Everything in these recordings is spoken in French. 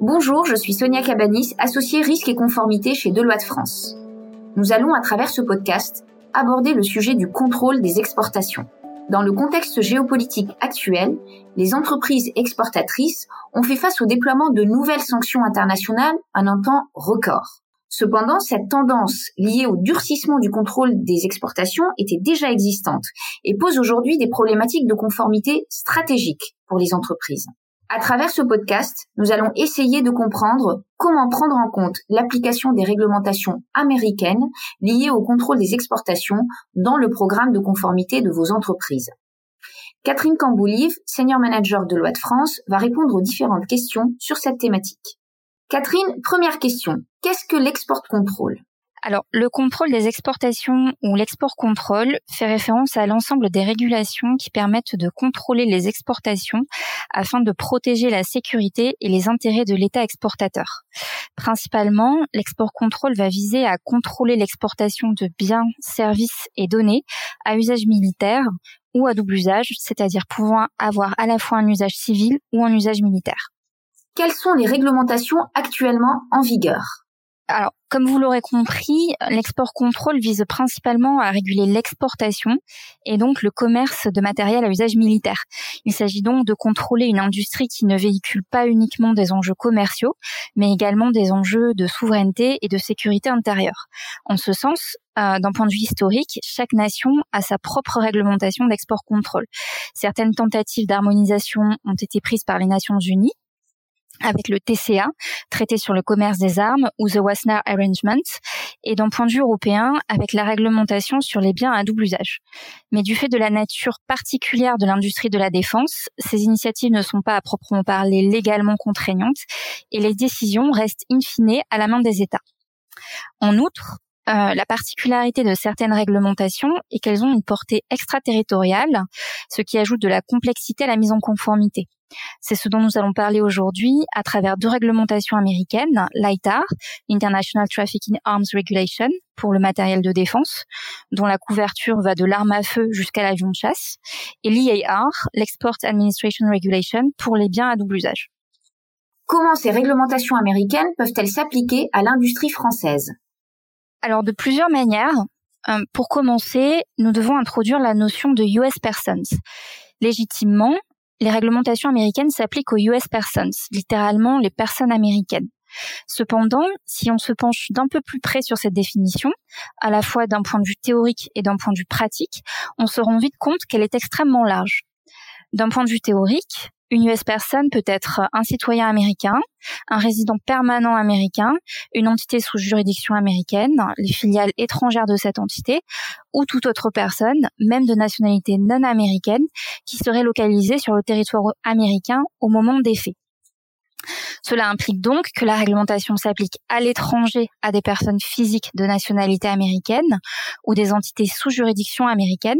Bonjour, je suis Sonia Cabanis, associée risque et conformité chez Deloitte France. Nous allons, à travers ce podcast, aborder le sujet du contrôle des exportations. Dans le contexte géopolitique actuel, les entreprises exportatrices ont fait face au déploiement de nouvelles sanctions internationales en un temps record. Cependant, cette tendance liée au durcissement du contrôle des exportations était déjà existante et pose aujourd'hui des problématiques de conformité stratégiques pour les entreprises. À travers ce podcast, nous allons essayer de comprendre comment prendre en compte l'application des réglementations américaines liées au contrôle des exportations dans le programme de conformité de vos entreprises. Catherine Camboulive, senior manager de Loi de France, va répondre aux différentes questions sur cette thématique. Catherine, première question. Qu'est-ce que l'export contrôle alors, le contrôle des exportations ou l'export contrôle fait référence à l'ensemble des régulations qui permettent de contrôler les exportations afin de protéger la sécurité et les intérêts de l'État exportateur. Principalement, l'export contrôle va viser à contrôler l'exportation de biens, services et données à usage militaire ou à double usage, c'est-à-dire pouvant avoir à la fois un usage civil ou un usage militaire. Quelles sont les réglementations actuellement en vigueur? Alors, comme vous l'aurez compris, l'export contrôle vise principalement à réguler l'exportation et donc le commerce de matériel à usage militaire. Il s'agit donc de contrôler une industrie qui ne véhicule pas uniquement des enjeux commerciaux, mais également des enjeux de souveraineté et de sécurité intérieure. En ce sens, euh, d'un point de vue historique, chaque nation a sa propre réglementation d'export contrôle. Certaines tentatives d'harmonisation ont été prises par les Nations Unies, avec le TCA, traité sur le commerce des armes, ou The Wassenaar Arrangement, et d'un point de vue européen, avec la réglementation sur les biens à double usage. Mais du fait de la nature particulière de l'industrie de la défense, ces initiatives ne sont pas à proprement parler légalement contraignantes, et les décisions restent in fine à la main des États. En outre, euh, la particularité de certaines réglementations est qu'elles ont une portée extraterritoriale, ce qui ajoute de la complexité à la mise en conformité. C'est ce dont nous allons parler aujourd'hui à travers deux réglementations américaines, l'ITAR, International Trafficking Arms Regulation, pour le matériel de défense, dont la couverture va de l'arme à feu jusqu'à l'avion de chasse, et l'IAR, l'Export Administration Regulation, pour les biens à double usage. Comment ces réglementations américaines peuvent-elles s'appliquer à l'industrie française? Alors de plusieurs manières. Euh, pour commencer, nous devons introduire la notion de US persons. Légitimement, les réglementations américaines s'appliquent aux US persons, littéralement les personnes américaines. Cependant, si on se penche d'un peu plus près sur cette définition, à la fois d'un point de vue théorique et d'un point de vue pratique, on se rend vite compte qu'elle est extrêmement large. D'un point de vue théorique, une US personne peut être un citoyen américain, un résident permanent américain, une entité sous juridiction américaine, les filiales étrangères de cette entité, ou toute autre personne, même de nationalité non américaine, qui serait localisée sur le territoire américain au moment des faits. Cela implique donc que la réglementation s'applique à l'étranger à des personnes physiques de nationalité américaine ou des entités sous juridiction américaine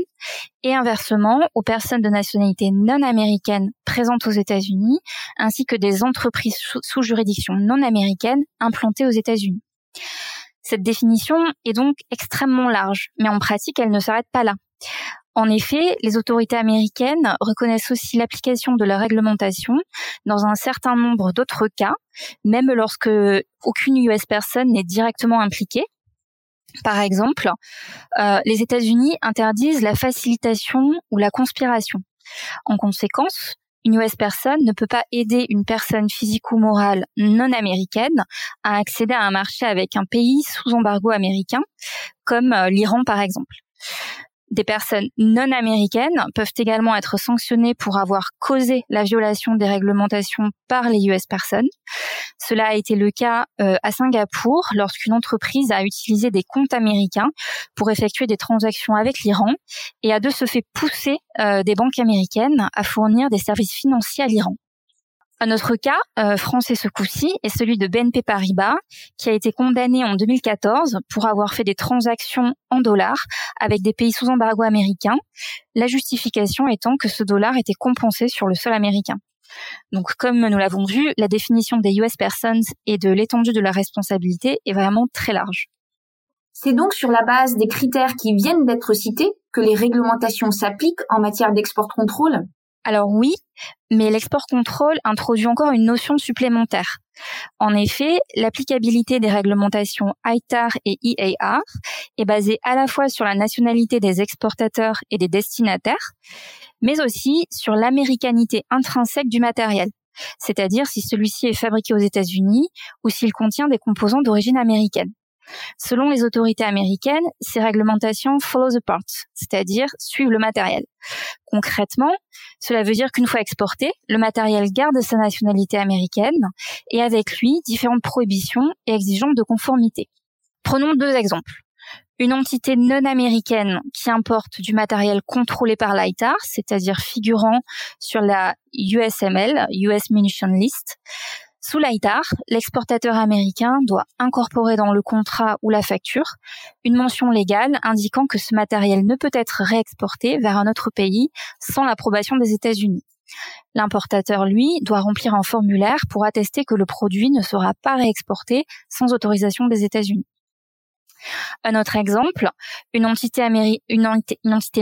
et inversement aux personnes de nationalité non américaine présentes aux États-Unis ainsi que des entreprises sous juridiction non américaine implantées aux États-Unis. Cette définition est donc extrêmement large, mais en pratique, elle ne s'arrête pas là. En effet, les autorités américaines reconnaissent aussi l'application de la réglementation dans un certain nombre d'autres cas, même lorsque aucune US personne n'est directement impliquée. Par exemple, euh, les États-Unis interdisent la facilitation ou la conspiration. En conséquence, une US personne ne peut pas aider une personne physique ou morale non américaine à accéder à un marché avec un pays sous embargo américain, comme euh, l'Iran par exemple. Des personnes non américaines peuvent également être sanctionnées pour avoir causé la violation des réglementations par les US personnes. Cela a été le cas euh, à Singapour lorsqu'une entreprise a utilisé des comptes américains pour effectuer des transactions avec l'Iran et a de ce fait poussé euh, des banques américaines à fournir des services financiers à l'Iran. Un autre cas, euh, français ce coup-ci, est celui de BNP Paribas, qui a été condamné en 2014 pour avoir fait des transactions en dollars avec des pays sous embargo américain, la justification étant que ce dollar était compensé sur le sol américain. Donc, comme nous l'avons vu, la définition des US persons et de l'étendue de la responsabilité est vraiment très large. C'est donc sur la base des critères qui viennent d'être cités que les réglementations s'appliquent en matière d'export contrôle Alors oui, mais l'export contrôle introduit encore une notion supplémentaire. En effet, l'applicabilité des réglementations ITAR et EAR est basée à la fois sur la nationalité des exportateurs et des destinataires, mais aussi sur l'américanité intrinsèque du matériel, c'est-à-dire si celui-ci est fabriqué aux États-Unis ou s'il contient des composants d'origine américaine. Selon les autorités américaines, ces réglementations follow the part, c'est-à-dire suivent le matériel. Concrètement, cela veut dire qu'une fois exporté, le matériel garde sa nationalité américaine et avec lui différentes prohibitions et exigences de conformité. Prenons deux exemples. Une entité non américaine qui importe du matériel contrôlé par l'ITAR, c'est-à-dire figurant sur la USML, US Munition List, sous l'ITAR, l'exportateur américain doit incorporer dans le contrat ou la facture une mention légale indiquant que ce matériel ne peut être réexporté vers un autre pays sans l'approbation des États-Unis. L'importateur, lui, doit remplir un formulaire pour attester que le produit ne sera pas réexporté sans autorisation des États-Unis. Un autre exemple, une entité,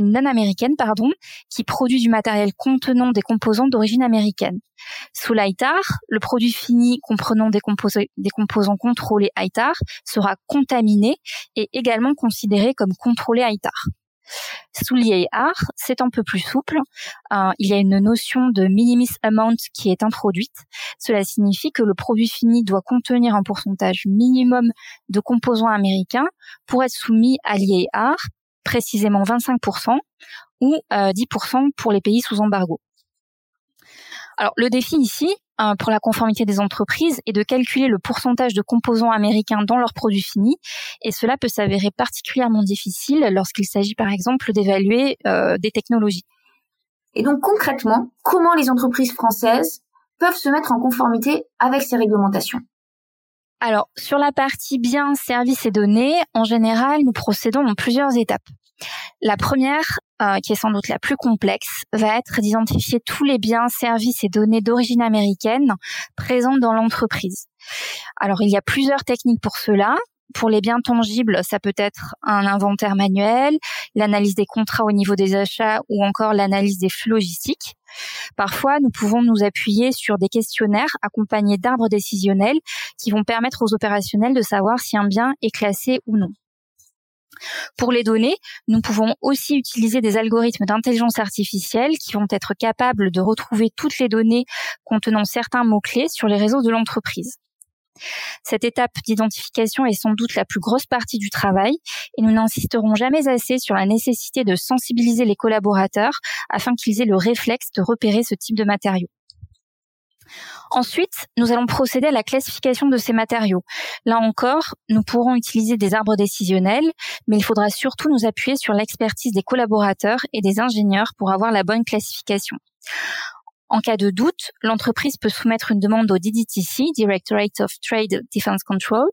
non américaine pardon, qui produit du matériel contenant des composants d'origine américaine. Sous l'ITAR, le produit fini comprenant des composants contrôlés ITAR sera contaminé et également considéré comme contrôlé ITAR. Sous l'IAR, c'est un peu plus souple. Euh, il y a une notion de minimis amount qui est introduite. Cela signifie que le produit fini doit contenir un pourcentage minimum de composants américains pour être soumis à l'IAR, précisément 25% ou 10% euh, pour les pays sous embargo. Alors le défi ici, pour la conformité des entreprises est de calculer le pourcentage de composants américains dans leurs produits finis, et cela peut s'avérer particulièrement difficile lorsqu'il s'agit par exemple d'évaluer euh, des technologies. Et donc concrètement, comment les entreprises françaises peuvent se mettre en conformité avec ces réglementations? Alors, sur la partie biens, services et données, en général, nous procédons en plusieurs étapes. La première, euh, qui est sans doute la plus complexe, va être d'identifier tous les biens, services et données d'origine américaine présents dans l'entreprise. Alors il y a plusieurs techniques pour cela. Pour les biens tangibles, ça peut être un inventaire manuel, l'analyse des contrats au niveau des achats ou encore l'analyse des flux logistiques. Parfois, nous pouvons nous appuyer sur des questionnaires accompagnés d'arbres décisionnels qui vont permettre aux opérationnels de savoir si un bien est classé ou non. Pour les données, nous pouvons aussi utiliser des algorithmes d'intelligence artificielle qui vont être capables de retrouver toutes les données contenant certains mots-clés sur les réseaux de l'entreprise. Cette étape d'identification est sans doute la plus grosse partie du travail et nous n'insisterons jamais assez sur la nécessité de sensibiliser les collaborateurs afin qu'ils aient le réflexe de repérer ce type de matériaux. Ensuite, nous allons procéder à la classification de ces matériaux. Là encore, nous pourrons utiliser des arbres décisionnels, mais il faudra surtout nous appuyer sur l'expertise des collaborateurs et des ingénieurs pour avoir la bonne classification. En cas de doute, l'entreprise peut soumettre une demande au DDTC, Directorate of Trade Defense Control,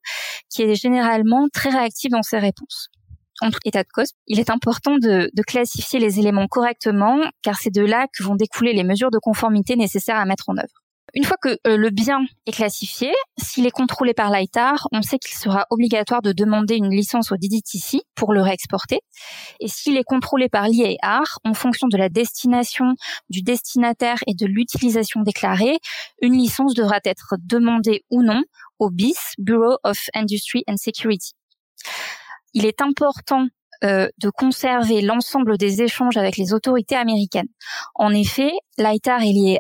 qui est généralement très réactif dans ses réponses en tout état de cause, il est important de, classifier les éléments correctement, car c'est de là que vont découler les mesures de conformité nécessaires à mettre en œuvre. Une fois que euh, le bien est classifié, s'il est contrôlé par l'ITAR, on sait qu'il sera obligatoire de demander une licence au DDTC pour le réexporter. Et s'il est contrôlé par l'IAR, en fonction de la destination, du destinataire et de l'utilisation déclarée, une licence devra être demandée ou non au BIS, Bureau of Industry and Security. Il est important euh, de conserver l'ensemble des échanges avec les autorités américaines. En effet, l'ITAR et l'IER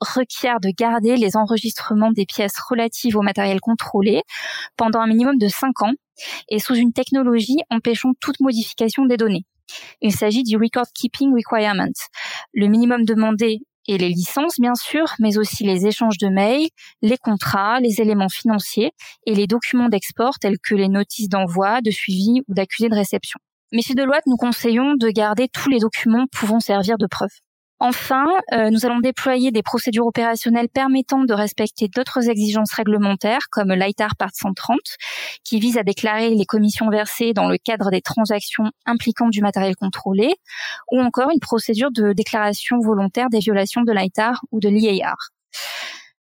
requièrent de garder les enregistrements des pièces relatives au matériel contrôlé pendant un minimum de 5 ans et sous une technologie empêchant toute modification des données. Il s'agit du Record Keeping Requirement. Le minimum demandé et les licences, bien sûr, mais aussi les échanges de mails, les contrats, les éléments financiers et les documents d'export tels que les notices d'envoi, de suivi ou d'accusé de réception. Mais chez Deloitte, nous conseillons de garder tous les documents pouvant servir de preuve. Enfin, euh, nous allons déployer des procédures opérationnelles permettant de respecter d'autres exigences réglementaires comme l'ITAR Part 130, qui vise à déclarer les commissions versées dans le cadre des transactions impliquant du matériel contrôlé, ou encore une procédure de déclaration volontaire des violations de l'ITAR ou de l'IAR.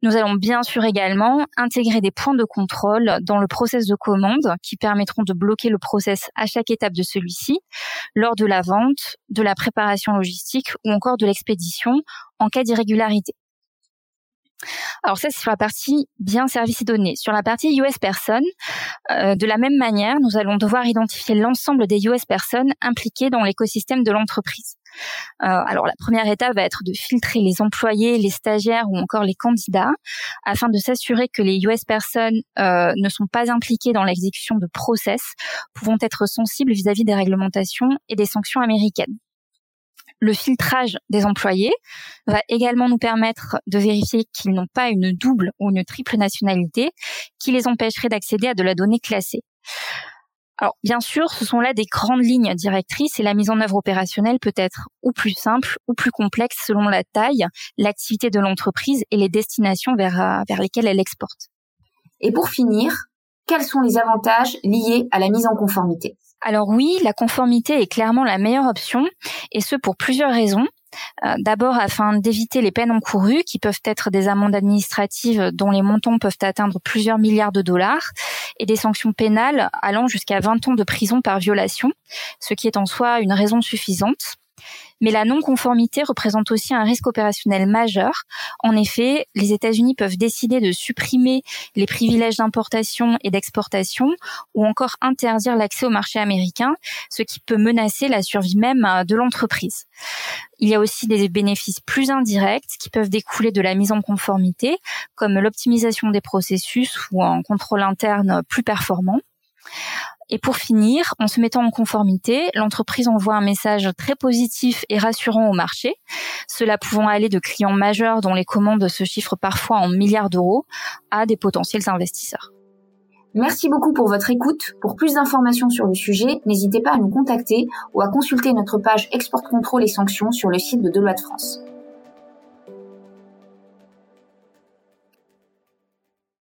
Nous allons bien sûr également intégrer des points de contrôle dans le process de commande qui permettront de bloquer le process à chaque étape de celui-ci, lors de la vente, de la préparation logistique ou encore de l'expédition, en cas d'irrégularité. Alors ça, c'est sur la partie bien services et données. Sur la partie US Person, euh, de la même manière, nous allons devoir identifier l'ensemble des US Person impliqués dans l'écosystème de l'entreprise. Euh, alors la première étape va être de filtrer les employés, les stagiaires ou encore les candidats afin de s'assurer que les US Person euh, ne sont pas impliqués dans l'exécution de process pouvant être sensibles vis à -vis des réglementations et des sanctions américaines. Le filtrage des employés va également nous permettre de vérifier qu'ils n'ont pas une double ou une triple nationalité qui les empêcherait d'accéder à de la donnée classée. Alors, bien sûr, ce sont là des grandes lignes directrices et la mise en œuvre opérationnelle peut être ou plus simple ou plus complexe selon la taille, l'activité de l'entreprise et les destinations vers, vers lesquelles elle exporte. Et pour finir, quels sont les avantages liés à la mise en conformité? Alors oui, la conformité est clairement la meilleure option, et ce pour plusieurs raisons. Euh, d'abord afin d'éviter les peines encourues, qui peuvent être des amendes administratives dont les montants peuvent atteindre plusieurs milliards de dollars, et des sanctions pénales allant jusqu'à 20 ans de prison par violation, ce qui est en soi une raison suffisante. Mais la non-conformité représente aussi un risque opérationnel majeur. En effet, les États-Unis peuvent décider de supprimer les privilèges d'importation et d'exportation ou encore interdire l'accès au marché américain, ce qui peut menacer la survie même euh, de l'entreprise. Il y a aussi des bénéfices plus indirects qui peuvent découler de la mise en conformité, comme l'optimisation des processus ou un contrôle interne plus performant. Et pour finir, en se mettant en conformité, l'entreprise envoie un message très positif et rassurant au marché, cela pouvant aller de clients majeurs dont les commandes se chiffrent parfois en milliards d'euros à des potentiels investisseurs. Merci beaucoup pour votre écoute. Pour plus d'informations sur le sujet, n'hésitez pas à nous contacter ou à consulter notre page Export Contrôle et Sanctions sur le site de Deloitte France.